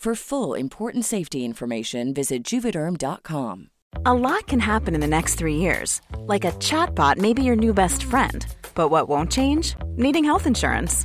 For full important safety information, visit juvederm.com. A lot can happen in the next three years. Like a chatbot may be your new best friend. But what won't change? Needing health insurance.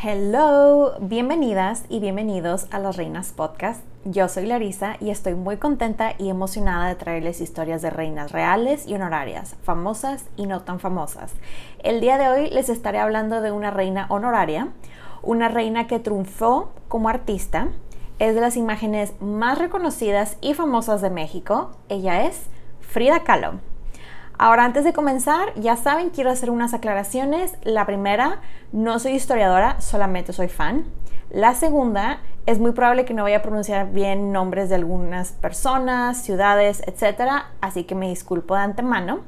Hello, bienvenidas y bienvenidos a Las Reinas Podcast. Yo soy Larisa y estoy muy contenta y emocionada de traerles historias de reinas reales y honorarias, famosas y no tan famosas. El día de hoy les estaré hablando de una reina honoraria, una reina que triunfó como artista, es de las imágenes más reconocidas y famosas de México. Ella es Frida Kahlo. Ahora, antes de comenzar, ya saben, quiero hacer unas aclaraciones. La primera, no soy historiadora, solamente soy fan. La segunda, es muy probable que no vaya a pronunciar bien nombres de algunas personas, ciudades, etc. Así que me disculpo de antemano.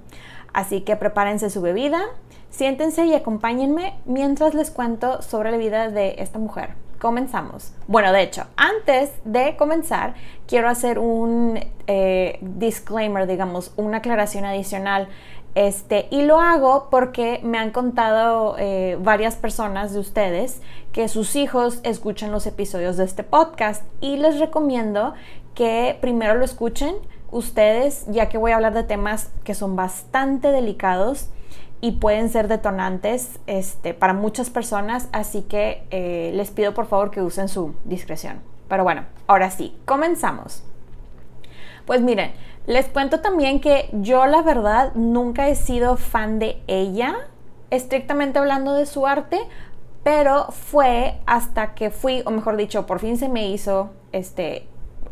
Así que prepárense su bebida, siéntense y acompáñenme mientras les cuento sobre la vida de esta mujer comenzamos. Bueno, de hecho, antes de comenzar, quiero hacer un eh, disclaimer, digamos, una aclaración adicional. Este, y lo hago porque me han contado eh, varias personas de ustedes que sus hijos escuchan los episodios de este podcast y les recomiendo que primero lo escuchen ustedes, ya que voy a hablar de temas que son bastante delicados y pueden ser detonantes este, para muchas personas, así que eh, les pido por favor que usen su discreción. Pero bueno, ahora sí, comenzamos. Pues miren, les cuento también que yo la verdad nunca he sido fan de ella, estrictamente hablando de su arte, pero fue hasta que fui, o mejor dicho, por fin se me hizo este,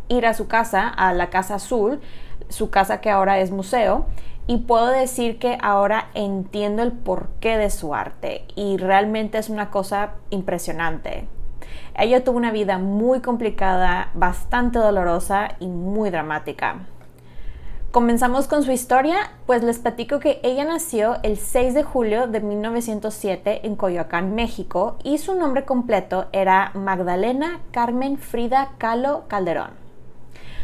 ir a su casa, a la Casa Azul, su casa que ahora es museo, y puedo decir que ahora entiendo el porqué de su arte y realmente es una cosa impresionante. Ella tuvo una vida muy complicada, bastante dolorosa y muy dramática. Comenzamos con su historia, pues les platico que ella nació el 6 de julio de 1907 en Coyoacán, México, y su nombre completo era Magdalena Carmen Frida Kahlo Calderón.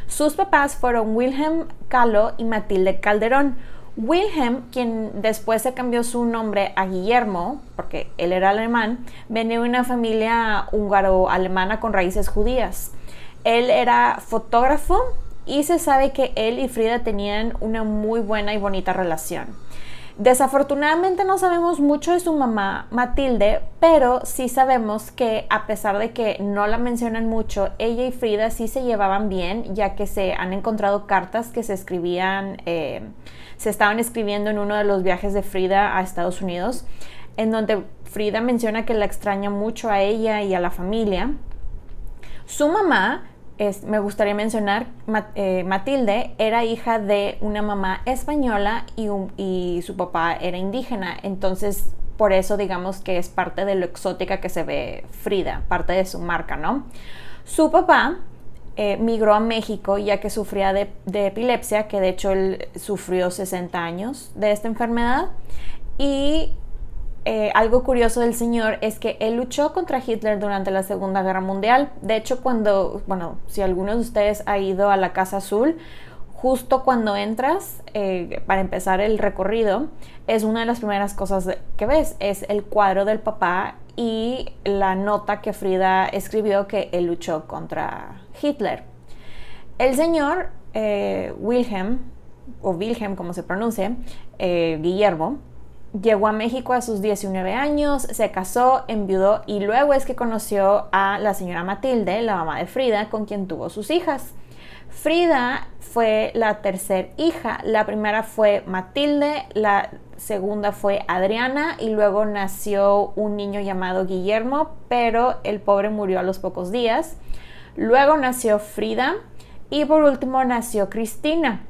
Sus papás fueron Wilhelm Kahlo y Matilde Calderón, Wilhelm, quien después se cambió su nombre a Guillermo, porque él era alemán, venía de una familia húngaro-alemana con raíces judías. Él era fotógrafo y se sabe que él y Frida tenían una muy buena y bonita relación. Desafortunadamente no sabemos mucho de su mamá Matilde, pero sí sabemos que a pesar de que no la mencionan mucho, ella y Frida sí se llevaban bien, ya que se han encontrado cartas que se escribían eh, se estaban escribiendo en uno de los viajes de Frida a Estados Unidos, en donde Frida menciona que la extraña mucho a ella y a la familia. Su mamá me gustaría mencionar, eh, Matilde era hija de una mamá española y, y, su papá era indígena, entonces por eso digamos que es parte de lo exótica que se ve Frida, parte de su marca, ¿no? Su papá eh, migró a México ya que sufría de, epilepsia, que de hecho él sufrió 60 años de esta enfermedad. Y eh, algo curioso del señor es que él luchó contra Hitler durante la Segunda Guerra Mundial. De hecho, cuando, bueno, si alguno de ustedes ha ido a la Casa Azul, justo cuando entras, eh, para empezar el recorrido, es una de las primeras cosas que ves, es el cuadro del papá y la nota que Frida escribió que él luchó contra Hitler. El señor eh, Wilhelm, o Wilhelm como se pronuncie, eh, Guillermo, llegó a México a sus 19 años, se casó, enviudó y luego es que conoció a la señora Matilde, la mamá de Frida, con quien tuvo sus hijas. Frida fue la tercera hija, la primera fue Matilde, la segunda fue Adriana y luego nació un niño llamado Guillermo, pero el pobre murió a los pocos días. Luego nació Frida y por último nació Cristina.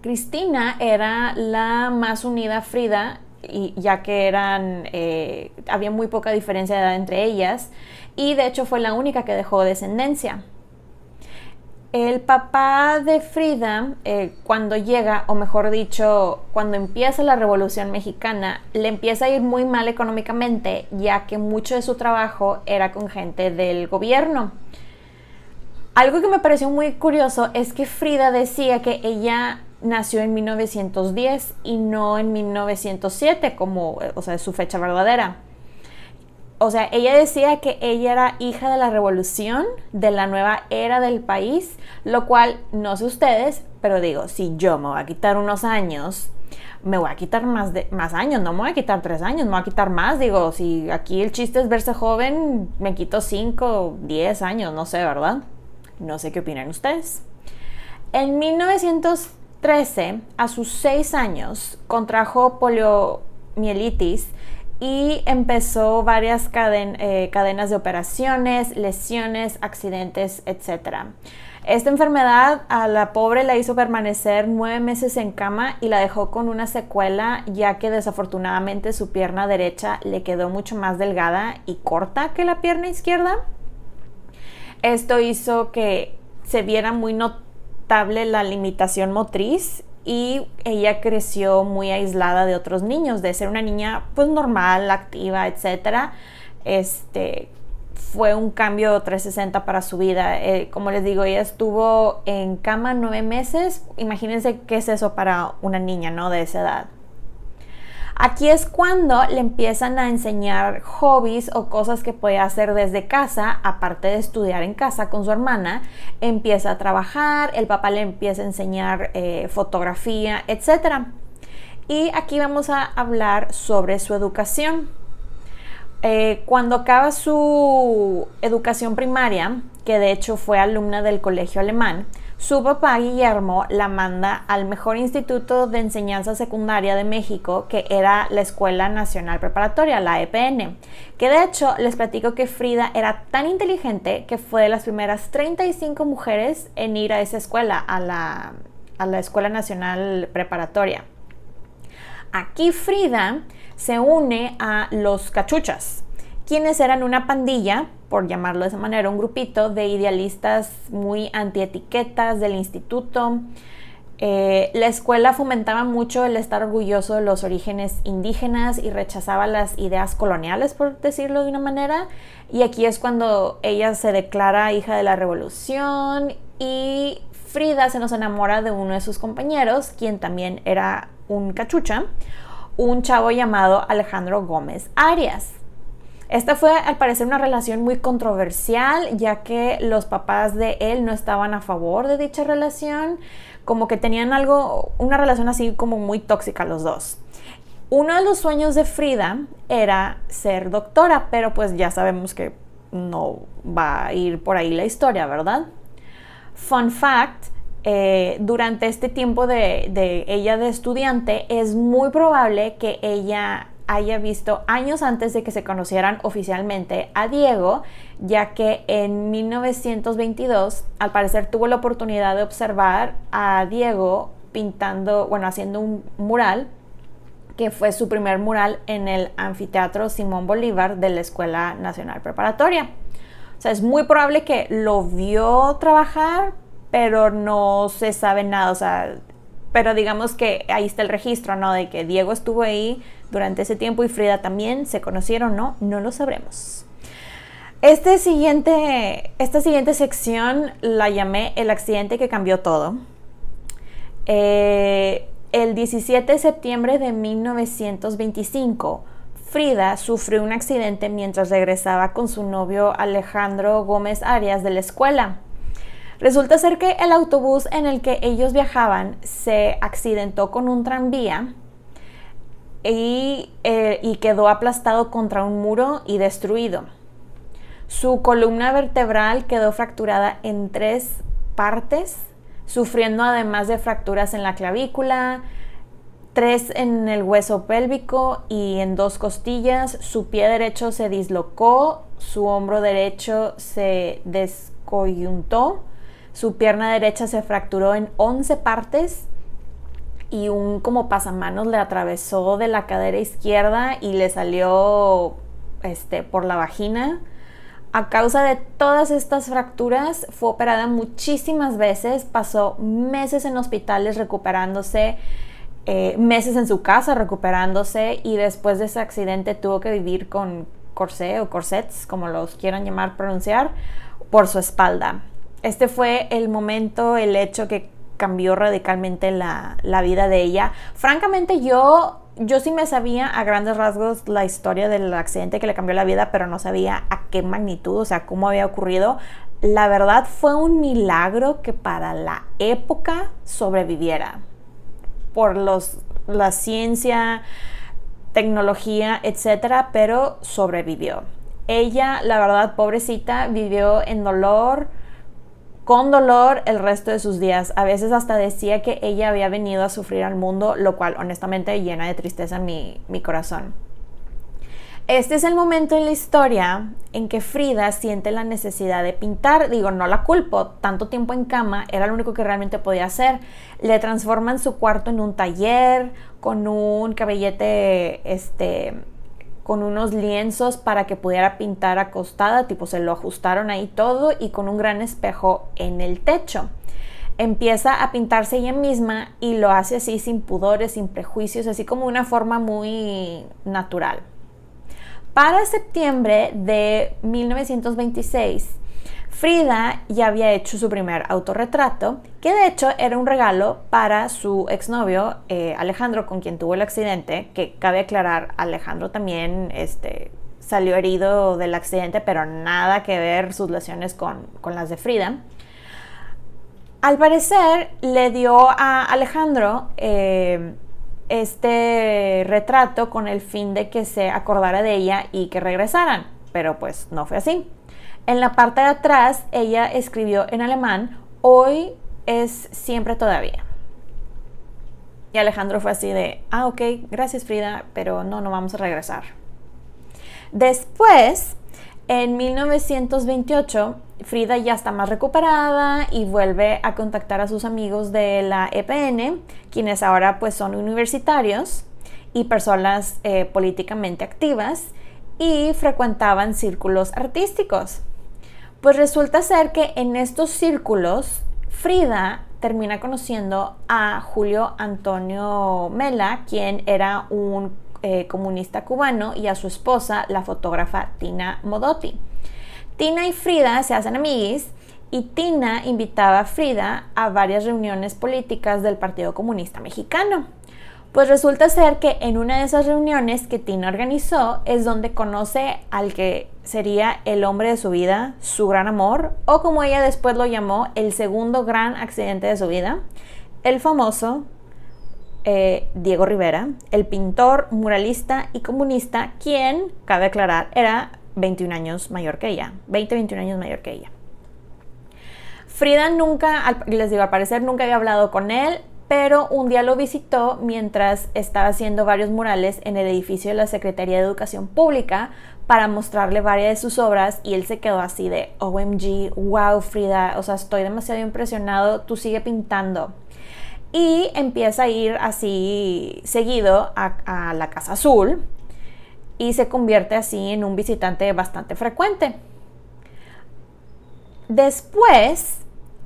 Cristina era la más unida a Frida, y, ya que eran, eh, había muy poca diferencia de edad entre ellas, y de hecho fue la única que dejó descendencia. El papá de Frida, eh, cuando llega, o mejor dicho, cuando empieza la Revolución Mexicana, le empieza a ir muy mal económicamente, ya que mucho de su trabajo era con gente del gobierno. Algo que me pareció muy curioso es que Frida decía que ella nació en 1910 y no en 1907, como, o sea, su fecha verdadera o sea, ella decía que ella era hija de la revolución, de la nueva era del país, lo cual no sé ustedes, pero digo, si yo me voy a quitar unos años, me voy a quitar más, de, más años, no me voy a quitar tres años, me voy a quitar más, digo, si aquí el chiste es verse joven, me quito cinco, diez años, no sé, ¿verdad? No sé qué opinan ustedes. En 1913, a sus seis años, contrajo poliomielitis y empezó varias eh, cadenas de operaciones, lesiones, accidentes, etc. Esta enfermedad a la pobre la hizo permanecer nueve meses en cama y la dejó con una secuela ya que desafortunadamente su pierna derecha le quedó mucho más delgada y corta que la pierna izquierda. Esto hizo que se viera muy notable la limitación motriz y ella creció muy aislada de otros niños, de ser una niña pues normal, activa, etcétera. Este fue un cambio 360 para su vida. Eh, como les digo, ella estuvo en cama nueve meses. Imagínense qué es eso para una niña, ¿no? De esa edad. Aquí es cuando le empiezan a enseñar hobbies o cosas que puede hacer desde casa, aparte de estudiar en casa con su hermana, empieza a trabajar, el papá le empieza a enseñar eh, fotografía, etc. Y aquí vamos a hablar sobre su educación. Eh, cuando acaba su educación primaria, que de hecho fue alumna del colegio alemán, su papá Guillermo la manda al mejor instituto de enseñanza secundaria de México, que era la Escuela Nacional Preparatoria, la EPN. Que de hecho les platico que Frida era tan inteligente que fue de las primeras 35 mujeres en ir a esa escuela, a la, a la Escuela Nacional Preparatoria. Aquí Frida se une a los cachuchas, quienes eran una pandilla, por llamarlo de esa manera, un grupito de idealistas muy antietiquetas del instituto. Eh, la escuela fomentaba mucho el estar orgulloso de los orígenes indígenas y rechazaba las ideas coloniales, por decirlo de una manera. Y aquí es cuando ella se declara hija de la revolución y Frida se nos enamora de uno de sus compañeros, quien también era un cachucha, un chavo llamado Alejandro Gómez Arias. Esta fue al parecer una relación muy controversial, ya que los papás de él no estaban a favor de dicha relación, como que tenían algo, una relación así como muy tóxica los dos. Uno de los sueños de Frida era ser doctora, pero pues ya sabemos que no va a ir por ahí la historia, ¿verdad? Fun fact, eh, durante este tiempo de, ella de estudiante, es muy probable que ella haya visto años antes de que se conocieran oficialmente a Diego, ya que en 1922 al parecer tuvo la oportunidad de observar a Diego pintando, bueno, haciendo un mural que fue su primer mural en el anfiteatro Simón Bolívar de la Escuela Nacional Preparatoria. O sea, es muy probable que lo vio trabajar, pero no se sabe nada. O sea, pero digamos que ahí está el registro, ¿no? De que Diego estuvo ahí durante ese tiempo y Frida también. ¿Se conocieron no? No lo sabremos. Este siguiente, esta siguiente sección la llamé El accidente que cambió todo. Eh, el 17 de septiembre de 1925, Frida sufrió un accidente mientras regresaba con su novio Alejandro Gómez Arias de la escuela. Resulta ser que el autobús en el que ellos viajaban se accidentó con un tranvía y, eh, y quedó aplastado contra un muro y destruido. Su columna vertebral quedó fracturada en tres partes sufriendo además de fracturas en la clavícula, tres en el hueso pélvico y en dos costillas. Su pie derecho se dislocó, su hombro derecho se descoyuntó, su pierna derecha se fracturó en 11 partes y un como pasamanos le atravesó de la cadera izquierda y le salió este, por la vagina. A causa de todas estas fracturas, fue operada muchísimas veces, pasó meses en hospitales recuperándose, eh, meses en su casa recuperándose y después de ese accidente tuvo que vivir con corsé o corsets, como los quieran llamar pronunciar, por su espalda. Este fue el momento, el hecho que cambió radicalmente la, la vida de ella. Francamente yo yo sí me sabía a grandes rasgos la historia del accidente que le cambió la vida, pero no sabía a qué magnitud, o sea, cómo había ocurrido. La verdad fue un milagro que para la época sobreviviera. Por los, la ciencia, tecnología, etcétera, pero sobrevivió. Ella, la verdad, pobrecita, vivió en dolor, con dolor el resto de sus días. A veces hasta decía que ella había venido a sufrir al mundo, lo cual honestamente llena de tristeza mi, mi corazón. Este es el momento en la historia en que Frida siente la necesidad de pintar. Digo, no la culpo, tanto tiempo en cama era lo único que realmente podía hacer. Le transforman su cuarto en un taller con un cabellete este, con unos lienzos para que pudiera pintar acostada, tipo se lo ajustaron ahí todo y con un gran espejo en el techo. Empieza a pintarse ella misma y lo hace así sin pudores, sin prejuicios, así como una forma muy natural. Para septiembre de 1926, Frida ya había hecho su primer autorretrato, que de hecho era un regalo para su exnovio eh, Alejandro, con quien tuvo el accidente, que cabe aclarar, Alejandro también este, salió herido del accidente, pero nada que ver sus lesiones con, las de Frida. Al parecer le dio a Alejandro eh, este retrato con el fin de que se acordara de ella y que regresaran, pero pues no fue así. En la parte de atrás ella escribió en alemán, hoy es siempre todavía. Y Alejandro fue así de, ah, ok, gracias Frida, pero no, no vamos a regresar. Después, en 1928, Frida ya está más recuperada y vuelve a contactar a sus amigos de la EPN, quienes ahora pues son universitarios y personas eh, políticamente activas y frecuentaban círculos artísticos. Pues resulta ser que en estos círculos Frida termina conociendo a Julio Antonio Mela, quien era un eh, comunista cubano, y a su esposa, la fotógrafa Tina Modotti. Tina y Frida se hacen amiguis y Tina invitaba a Frida a varias reuniones políticas del Partido Comunista Mexicano. Pues resulta ser que en una de esas reuniones que Tina organizó es donde conoce al que sería el hombre de su vida, su gran amor, o como ella después lo llamó, el segundo gran accidente de su vida, el famoso eh, Diego Rivera, el pintor, muralista y comunista, quien, cabe aclarar, era 21 años mayor que ella, 20, 21 años mayor que ella. Frida nunca, les digo, al parecer nunca había hablado con él, pero un día lo visitó mientras estaba haciendo varios murales en el edificio de la Secretaría de Educación Pública para mostrarle varias de sus obras y él se quedó así de OMG, wow Frida, o sea, estoy demasiado impresionado, tú sigue pintando. Y empieza a ir así seguido a, a la Casa Azul y se convierte así en un visitante bastante frecuente. Después,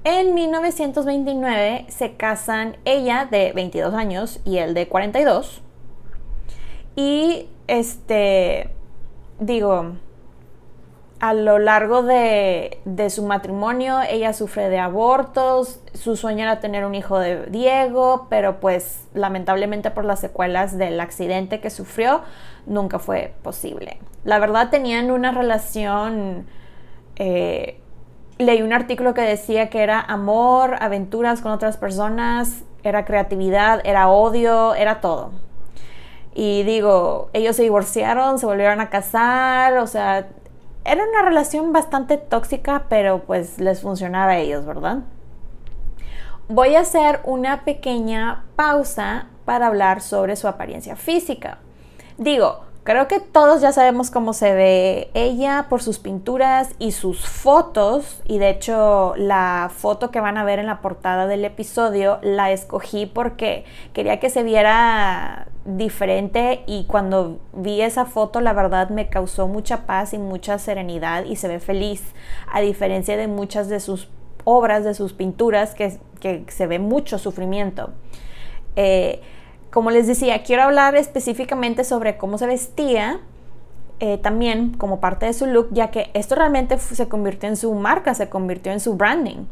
en 1929 se casan ella de 22 años y él de 42. Y este, digo, a lo largo de, su matrimonio ella sufre de abortos, su sueño era tener un hijo de Diego, pero pues lamentablemente por las secuelas del accidente que sufrió nunca fue posible. La verdad tenían una relación eh, leí un artículo que decía que era amor, aventuras con otras personas, era creatividad, era odio, era todo. Y digo, ellos se divorciaron, se volvieron a casar, o sea, era una relación bastante tóxica, pero pues les funcionaba a ellos, ¿verdad? Voy a hacer una pequeña pausa para hablar sobre su apariencia física. Digo, Creo que todos ya sabemos cómo se ve ella por sus pinturas y sus fotos. Y de hecho la foto que van a ver en la portada del episodio la escogí porque quería que se viera diferente y cuando vi esa foto la verdad me causó mucha paz y mucha serenidad y se ve feliz a diferencia de muchas de sus obras, de sus pinturas que, se ve mucho sufrimiento. Eh, como les decía, quiero hablar específicamente sobre cómo se vestía eh, también como parte de su look, ya que esto realmente se convirtió en su marca, se convirtió en su branding.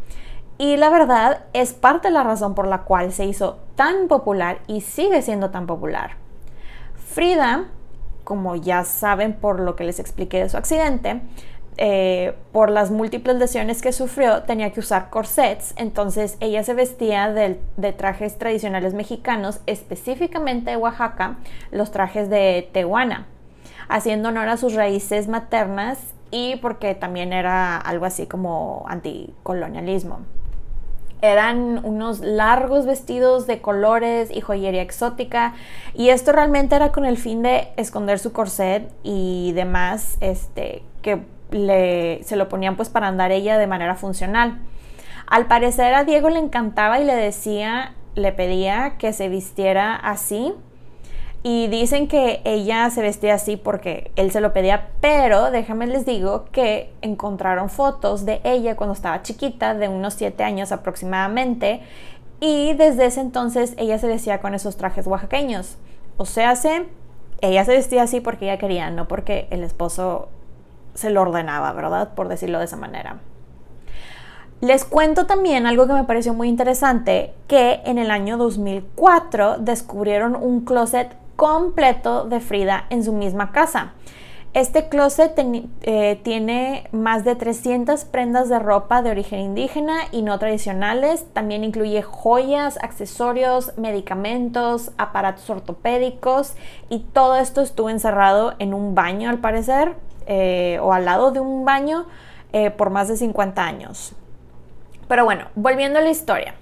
Y la verdad es parte de la razón por la cual se hizo tan popular y sigue siendo tan popular. Frida, como ya saben por lo que les expliqué de su accidente, eh, por las múltiples lesiones que sufrió, tenía que usar corsets, entonces ella se vestía de, trajes tradicionales mexicanos, específicamente de Oaxaca, los trajes de Tehuana, haciendo honor a sus raíces maternas y porque también era algo así como anticolonialismo. Eran unos largos vestidos de colores y joyería exótica y esto realmente era con el fin de esconder su corset y demás, este, que se lo ponían pues para andar ella de manera funcional. Al parecer a Diego le encantaba y le decía, le pedía que se vistiera así. Y dicen que ella se vestía así porque él se lo pedía, pero déjame les digo que encontraron fotos de ella cuando estaba chiquita, de unos 7 años aproximadamente, y desde ese entonces ella se vestía con esos trajes oaxaqueños. O sea, se, ella se vestía así porque ella quería, no porque el esposo se lo ordenaba, ¿verdad? Por decirlo de esa manera. Les cuento también algo que me pareció muy interesante, que en el año 2004 descubrieron un closet completo de Frida en su misma casa. Este closet eh, tiene más de 300 prendas de ropa de origen indígena y no tradicionales. También incluye joyas, accesorios, medicamentos, aparatos ortopédicos y todo esto estuvo encerrado en un baño al parecer. Eh, o al lado de un baño eh, por más de 50 años. Pero bueno, volviendo a la historia.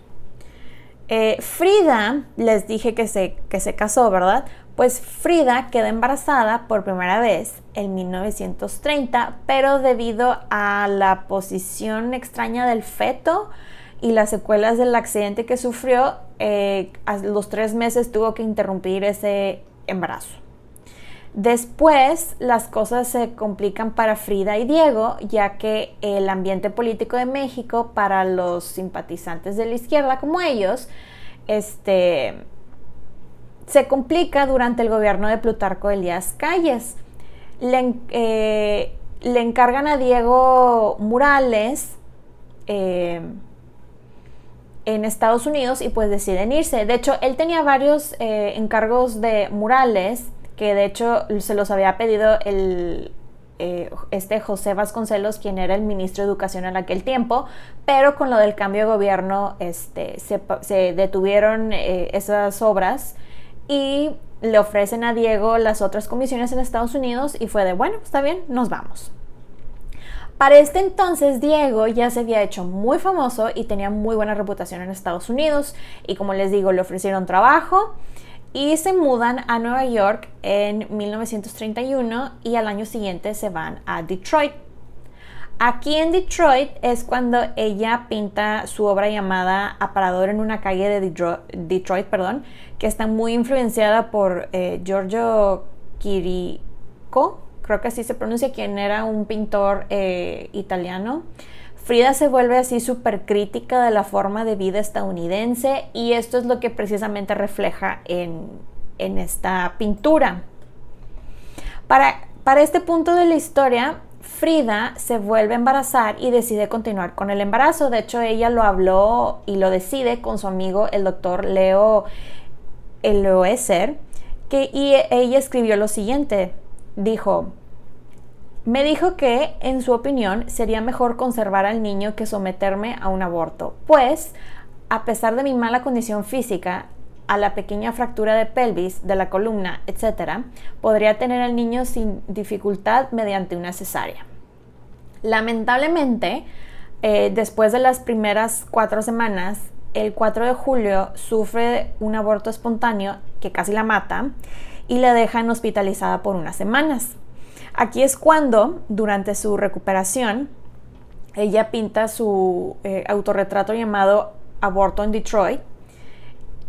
Eh, Frida, les dije que se, que se casó, ¿verdad? Pues Frida quedó embarazada por primera vez en 1930, pero debido a la posición extraña del feto y las secuelas del accidente que sufrió, a los tres meses tuvo que interrumpir ese embarazo. Después las cosas se complican para Frida y Diego, ya que el ambiente político de México para los simpatizantes de la izquierda como ellos, este, se complica durante el gobierno de Plutarco Elías Calles. Le, eh, encargan a Diego murales eh, en Estados Unidos y pues deciden irse. De hecho, él tenía varios eh, encargos de murales que de hecho se los había pedido el, eh, este José Vasconcelos, quien era el ministro de Educación en aquel tiempo, pero con lo del cambio de gobierno este, se, detuvieron eh, esas obras y le ofrecen a Diego las otras comisiones en Estados Unidos y fue de, bueno, está bien, nos vamos. Para este entonces, Diego ya se había hecho muy famoso y tenía muy buena reputación en Estados Unidos. Y como les digo, le ofrecieron trabajo y se mudan a Nueva York en 1931 y al año siguiente se van a Detroit. Aquí en Detroit es cuando ella pinta su obra llamada Aparador en una calle de Detroit, perdón, que está muy influenciada por eh, Giorgio Chirico, creo que así se pronuncia, quien era un pintor eh, italiano. Frida se vuelve así súper crítica de la forma de vida estadounidense y esto es lo que precisamente refleja en, esta pintura. Para, para este punto de la historia, Frida se vuelve a embarazar y decide continuar con el embarazo. De hecho, ella lo habló y lo decide con su amigo, el doctor Leo Eloeser, que y ella escribió lo siguiente dijo, me dijo que, en su opinión, sería mejor conservar al niño que someterme a un aborto, pues, a pesar de mi mala condición física, a la pequeña fractura de pelvis, de la columna, etc., podría tener al niño sin dificultad mediante una cesárea. Lamentablemente, eh, después de las primeras cuatro semanas, el 4 de julio sufre un aborto espontáneo que casi la mata y la dejan hospitalizada por unas semanas. Aquí es cuando, durante su recuperación, ella pinta su eh, autorretrato llamado Aborto en Detroit.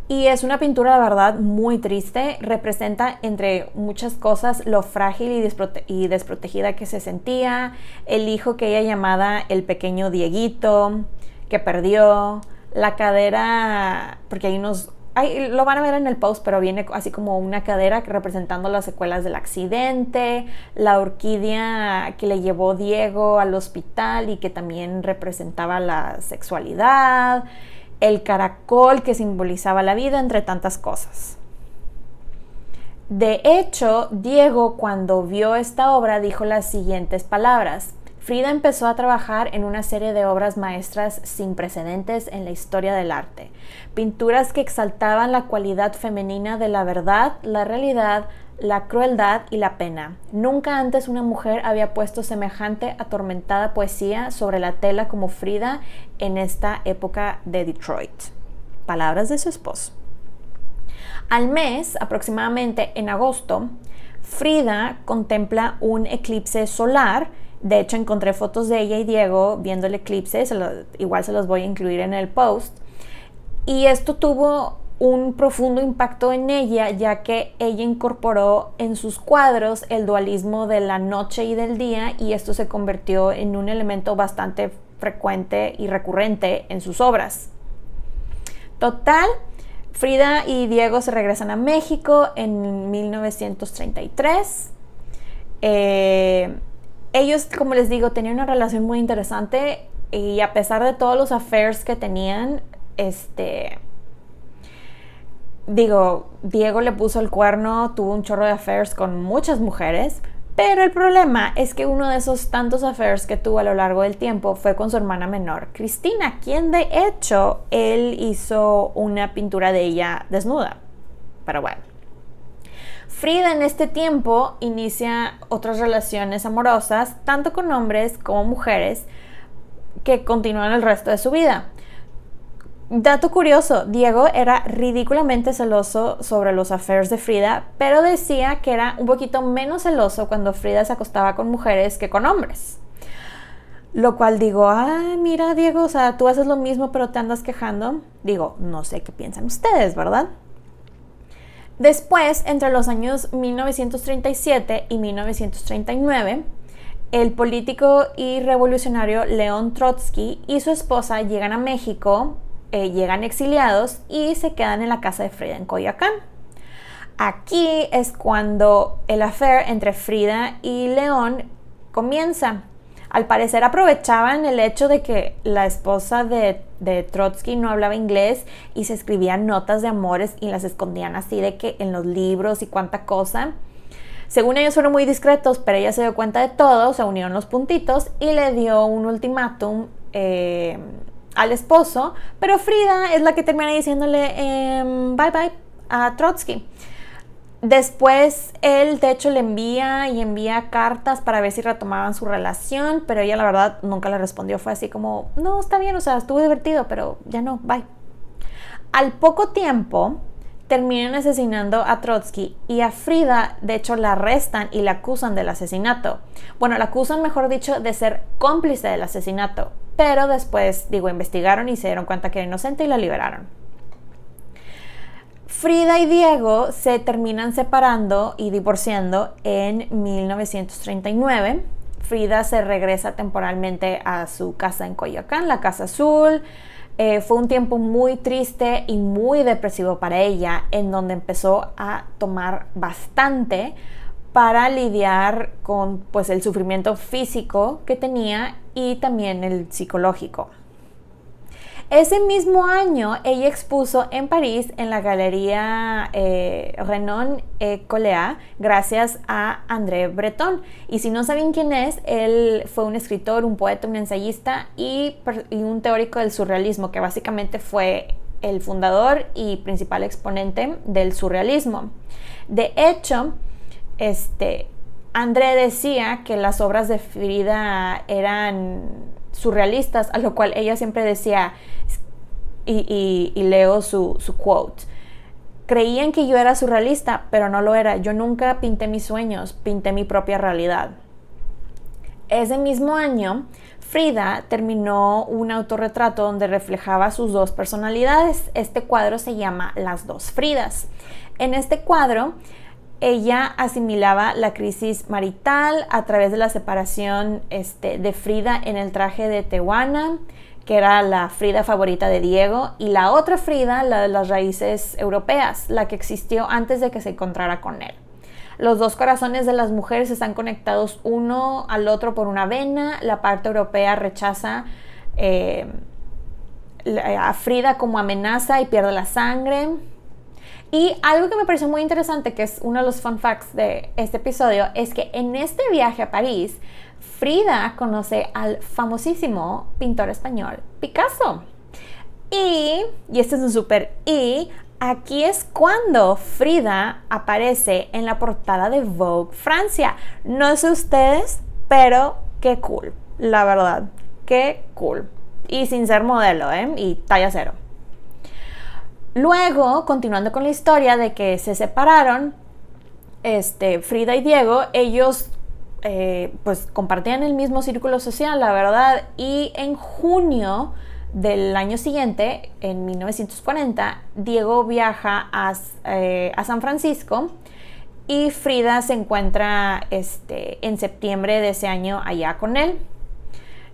Y es una pintura, de verdad, muy triste. Representa, entre muchas cosas, lo frágil y desprotegida que se sentía, el hijo que ella llamaba el pequeño Dieguito, que perdió, la cadera, porque hay unos lo van a ver en el post, pero viene así como una cadera representando las secuelas del accidente, la orquídea que le llevó Diego al hospital y que también representaba la sexualidad, el caracol que simbolizaba la vida, entre tantas cosas. De hecho, Diego cuando vio esta obra dijo las siguientes palabras. Frida empezó a trabajar en una serie de obras maestras sin precedentes en la historia del arte. Pinturas que exaltaban la cualidad femenina de la verdad, la realidad, la crueldad y la pena. Nunca antes una mujer había puesto semejante atormentada poesía sobre la tela como Frida en esta época de Detroit. Palabras de su esposo. Al mes, aproximadamente en agosto, Frida contempla un eclipse solar de hecho, encontré fotos de ella y Diego viendo el eclipse, igual se los voy a incluir en el post. Y esto tuvo un profundo impacto en ella, ya que ella incorporó en sus cuadros el dualismo de la noche y del día, y esto se convirtió en un elemento bastante frecuente y recurrente en sus obras. Total, Frida y Diego se regresan a México en 1933. Eh, ellos, como les digo, tenían una relación muy interesante y a pesar de todos los affairs que tenían, este, digo, Diego le puso el cuerno, tuvo un chorro de affairs con muchas mujeres, pero el problema es que uno de esos tantos affairs que tuvo a lo largo del tiempo fue con su hermana menor, Cristina, quien de hecho él hizo una pintura de ella desnuda. Pero bueno. Frida en este tiempo inicia otras relaciones amorosas, tanto con hombres como mujeres, que continúan el resto de su vida. Dato curioso, Diego era ridículamente celoso sobre los affairs de Frida, pero decía que era un poquito menos celoso cuando Frida se acostaba con mujeres que con hombres. Lo cual digo, ah, mira Diego, o sea, tú haces lo mismo pero te andas quejando. Digo, no sé qué piensan ustedes, ¿verdad? Después, entre los años 1937 y 1939, el político y revolucionario León Trotsky y su esposa llegan a México, eh, llegan exiliados y se quedan en la casa de Frida en Coyoacán. Aquí es cuando el affair entre Frida y León comienza. Al parecer aprovechaban el hecho de que la esposa de, Trotsky no hablaba inglés y se escribían notas de amores y las escondían así de que en los libros y cuánta cosa. Según ellos fueron muy discretos, pero ella se dio cuenta de todo, se unieron los puntitos y le dio un ultimátum eh, al esposo, pero Frida es la que termina diciéndole em, bye bye a Trotsky. Después él de hecho le envía y envía cartas para ver si retomaban su relación, pero ella la verdad nunca le respondió. Fue así como, no, está bien, o sea, estuvo divertido, pero ya no, bye. Al poco tiempo terminan asesinando a Trotsky y a Frida de hecho la arrestan y la acusan del asesinato. Bueno, la acusan mejor dicho de ser cómplice del asesinato, pero después digo, investigaron y se dieron cuenta que era inocente y la liberaron. Frida y Diego se terminan separando y divorciando en 1939. Frida se regresa temporalmente a su casa en Coyoacán, la Casa Azul. Eh, fue un tiempo muy triste y muy depresivo para ella, en donde empezó a tomar bastante para lidiar con pues, el sufrimiento físico que tenía y también el psicológico. Ese mismo año ella expuso en París en la Galería eh, Renon et Colea gracias a André Breton. Y si no saben quién es, él fue un escritor, un poeta, un ensayista y, un teórico del surrealismo que básicamente fue el fundador y principal exponente del surrealismo. De hecho, este, André decía que las obras de Frida eran surrealistas, a lo cual ella siempre decía, y, leo su, su quote, creían que yo era surrealista, pero no lo era. Yo nunca pinté mis sueños, pinté mi propia realidad. Ese mismo año, Frida terminó un autorretrato donde reflejaba sus dos personalidades. Este cuadro se llama Las dos Fridas. En este cuadro, ella asimilaba la crisis marital a través de la separación este, de Frida en el traje de Tehuana, que era la Frida favorita de Diego, y la otra Frida, la de las raíces europeas, la que existió antes de que se encontrara con él. Los dos corazones de las mujeres están conectados uno al otro por una vena, la parte europea rechaza eh, a Frida como amenaza y pierde la sangre, y algo que me pareció muy interesante, que es uno de los fun facts de este episodio, es que en este viaje a París, Frida conoce al famosísimo pintor español Picasso. Y, y este es un super y, aquí es cuando Frida aparece en la portada de Vogue Francia. No sé ustedes, pero qué cool, la verdad, qué cool. Y sin ser modelo, ¿eh? Y talla cero. Luego, continuando con la historia de que se separaron, este, Frida y Diego, ellos eh, pues compartían el mismo círculo social, la verdad, y en junio del año siguiente, en 1940, Diego viaja a, eh, a San Francisco y Frida se encuentra este, en septiembre de ese año allá con él.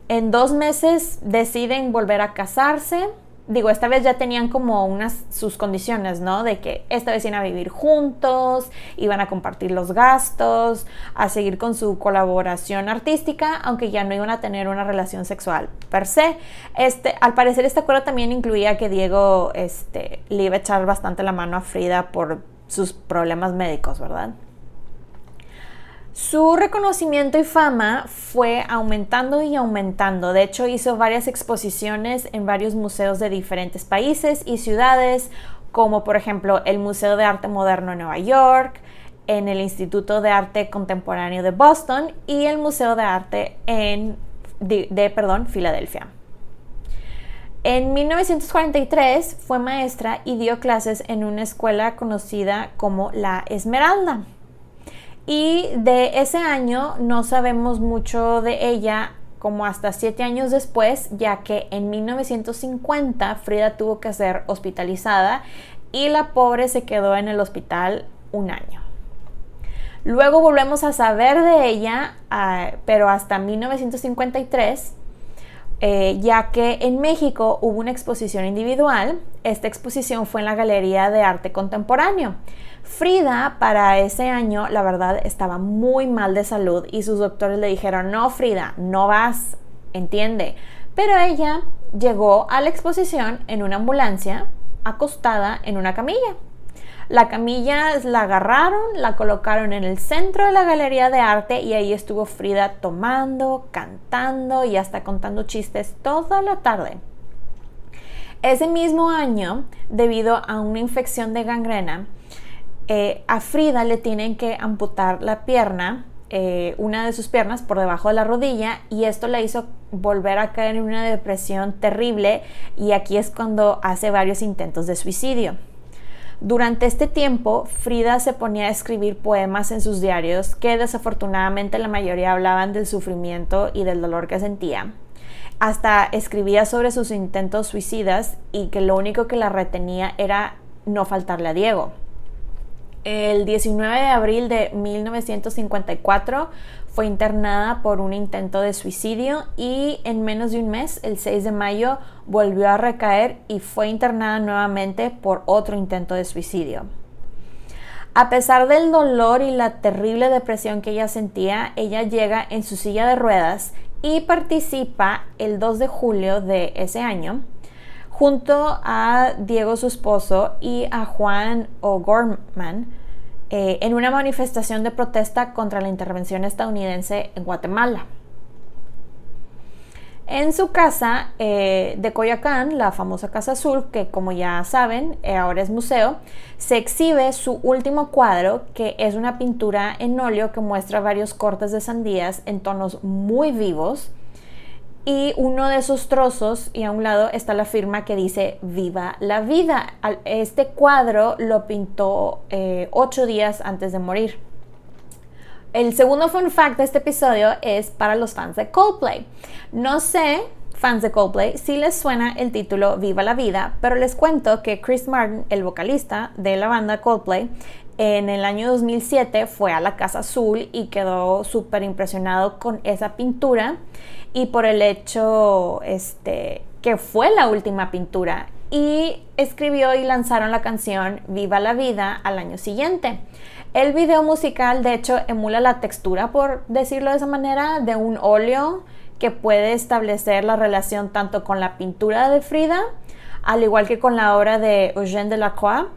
En dos meses deciden volver a casarse digo, esta vez ya tenían como unas sus condiciones, ¿no? De que esta vez iban a vivir juntos, iban a compartir los gastos, a seguir con su colaboración artística, aunque ya no iban a tener una relación sexual per se. Este, al parecer este acuerdo también incluía que Diego este, le iba a echar bastante la mano a Frida por sus problemas médicos, ¿verdad? Su reconocimiento y fama fue aumentando y aumentando. De hecho, hizo varias exposiciones en varios museos de diferentes países y ciudades, como por ejemplo el Museo de Arte Moderno en Nueva York, en el Instituto de Arte Contemporáneo de Boston y el Museo de Arte en, de, perdón, Filadelfia. En 1943 fue maestra y dio clases en una escuela conocida como La Esmeralda. Y de ese año no sabemos mucho de ella como hasta siete años después, ya que en 1950 Frida tuvo que ser hospitalizada y la pobre se quedó en el hospital un año. Luego volvemos a saber de ella, ah, pero hasta 1953, eh, ya que en México hubo una exposición individual. Esta exposición fue en la Galería de Arte Contemporáneo. Frida para ese año, la verdad, estaba muy mal de salud y sus doctores le dijeron, no, Frida, no vas, entiende. Pero ella llegó a la exposición en una ambulancia, acostada en una camilla. La camilla la agarraron, la colocaron en el centro de la galería de arte y ahí estuvo Frida tomando, cantando y hasta contando chistes toda la tarde. Ese mismo año, debido a una infección de gangrena, eh, a Frida le tienen que amputar la pierna, eh, una de sus piernas por debajo de la rodilla y esto la hizo volver a caer en una depresión terrible y aquí es cuando hace varios intentos de suicidio. Durante este tiempo, Frida se ponía a escribir poemas en sus diarios que desafortunadamente la mayoría hablaban del sufrimiento y del dolor que sentía. Hasta escribía sobre sus intentos suicidas y que lo único que la retenía era no faltarle a Diego. El 19 de abril de 1954 fue internada por un intento de suicidio y en menos de un mes, el 6 de mayo, volvió a recaer y fue internada nuevamente por otro intento de suicidio. A pesar del dolor y la terrible depresión que ella sentía, ella llega en su silla de ruedas y participa el 2 de julio de ese año junto a Diego su esposo y a Juan O'Gorman eh, en una manifestación de protesta contra la intervención estadounidense en Guatemala. En su casa eh, de Coyacán, la famosa Casa Azul, que como ya saben, eh, ahora es museo, se exhibe su último cuadro, que es una pintura en óleo que muestra varios cortes de sandías en tonos muy vivos y uno de esos trozos y a un lado está la firma que dice Viva la vida. Este cuadro lo pintó eh, ocho días antes de morir. El segundo fun fact de este episodio es para los fans de Coldplay. No sé, fans de Coldplay, si les suena el título Viva la vida, pero les cuento que Chris Martin, el vocalista de la banda Coldplay, en el año 2007 fue a la Casa Azul y quedó súper impresionado con esa pintura y por el hecho este, que fue la última pintura y escribió y lanzaron la canción Viva la vida al año siguiente. El video musical de hecho emula la textura, por decirlo de esa manera, de un óleo que puede establecer la relación tanto con la pintura de Frida, al igual que con la obra de Eugène Delacroix,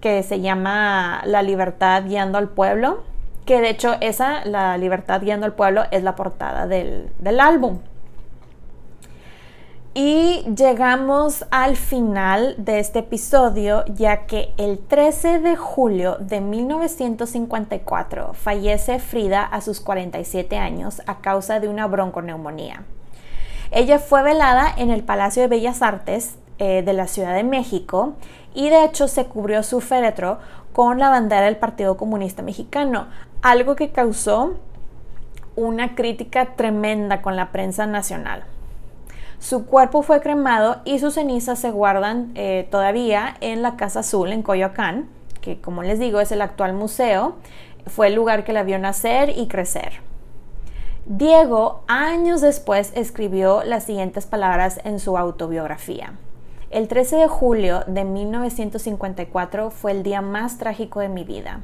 que se llama La libertad guiando al pueblo que de hecho esa, La libertad guiando al pueblo, es la portada del, del álbum. Y llegamos al final de este episodio ya que el 13 de julio de 1954 fallece Frida a sus 47 años a causa de una bronconeumonía. Ella fue velada en el Palacio de Bellas Artes eh, de la Ciudad de México y de hecho se cubrió su féretro con la bandera del Partido Comunista Mexicano, algo que causó una crítica tremenda con la prensa nacional. Su cuerpo fue cremado y sus cenizas se guardan eh, todavía en la Casa Azul en Coyoacán, que como les digo es el actual museo. Fue el lugar que la vio nacer y crecer. Diego años después escribió las siguientes palabras en su autobiografía. El 13 de julio de 1954 fue el día más trágico de mi vida.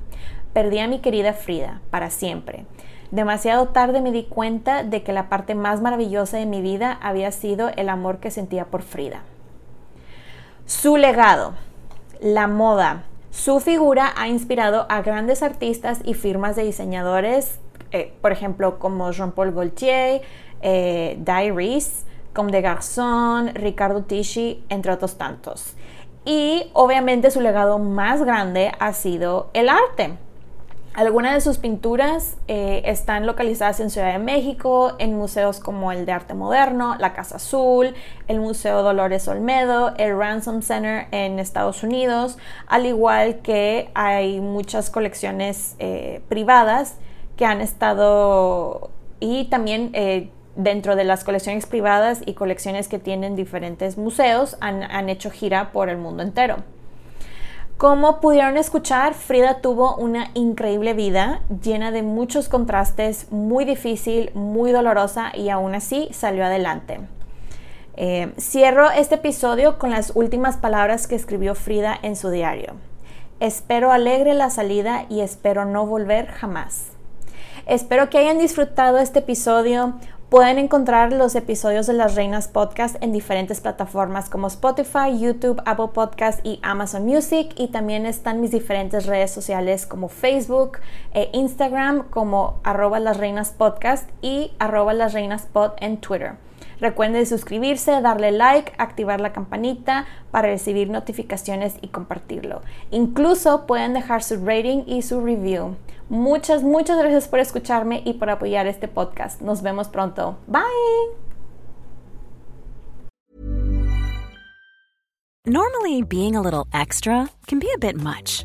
Perdí a mi querida Frida para siempre. Demasiado tarde me di cuenta de que la parte más maravillosa de mi vida había sido el amor que sentía por Frida. Su legado, la moda, su figura ha inspirado a grandes artistas y firmas de diseñadores, eh, por ejemplo, como Jean-Paul Gaultier, eh, Reese, Des Garçons, Ricardo Tisci, entre otros tantos. Y obviamente su legado más grande ha sido el arte. Algunas de sus pinturas eh, están localizadas en Ciudad de México, en museos como el de Arte Moderno, la Casa Azul, el Museo Dolores Olmedo, el Ransom Center en Estados Unidos, al igual que hay muchas colecciones eh, privadas que han estado y también eh, dentro de las colecciones privadas y colecciones que tienen diferentes museos han hecho gira por el mundo entero. Como pudieron escuchar, Frida tuvo una increíble vida llena de muchos contrastes, muy difícil, muy dolorosa y aún así salió adelante. Eh, cierro este episodio con las últimas palabras que escribió Frida en su diario. Espero alegre la salida y espero no volver jamás. Espero que hayan disfrutado este episodio. Pueden encontrar los episodios de Las Reinas Podcast en diferentes plataformas como Spotify, YouTube, Apple Podcast y Amazon Music. Y también están mis diferentes redes sociales como Facebook e Instagram como arroba las reinas podcast y arroba las reinas pod en Twitter. Recuerden suscribirse, darle like, activar la campanita para recibir notificaciones y compartirlo. Incluso pueden dejar su rating y su review. Muchas, muchas gracias por escucharme y por apoyar este podcast. Nos vemos pronto. Bye. Normally, being a little extra can be a bit much,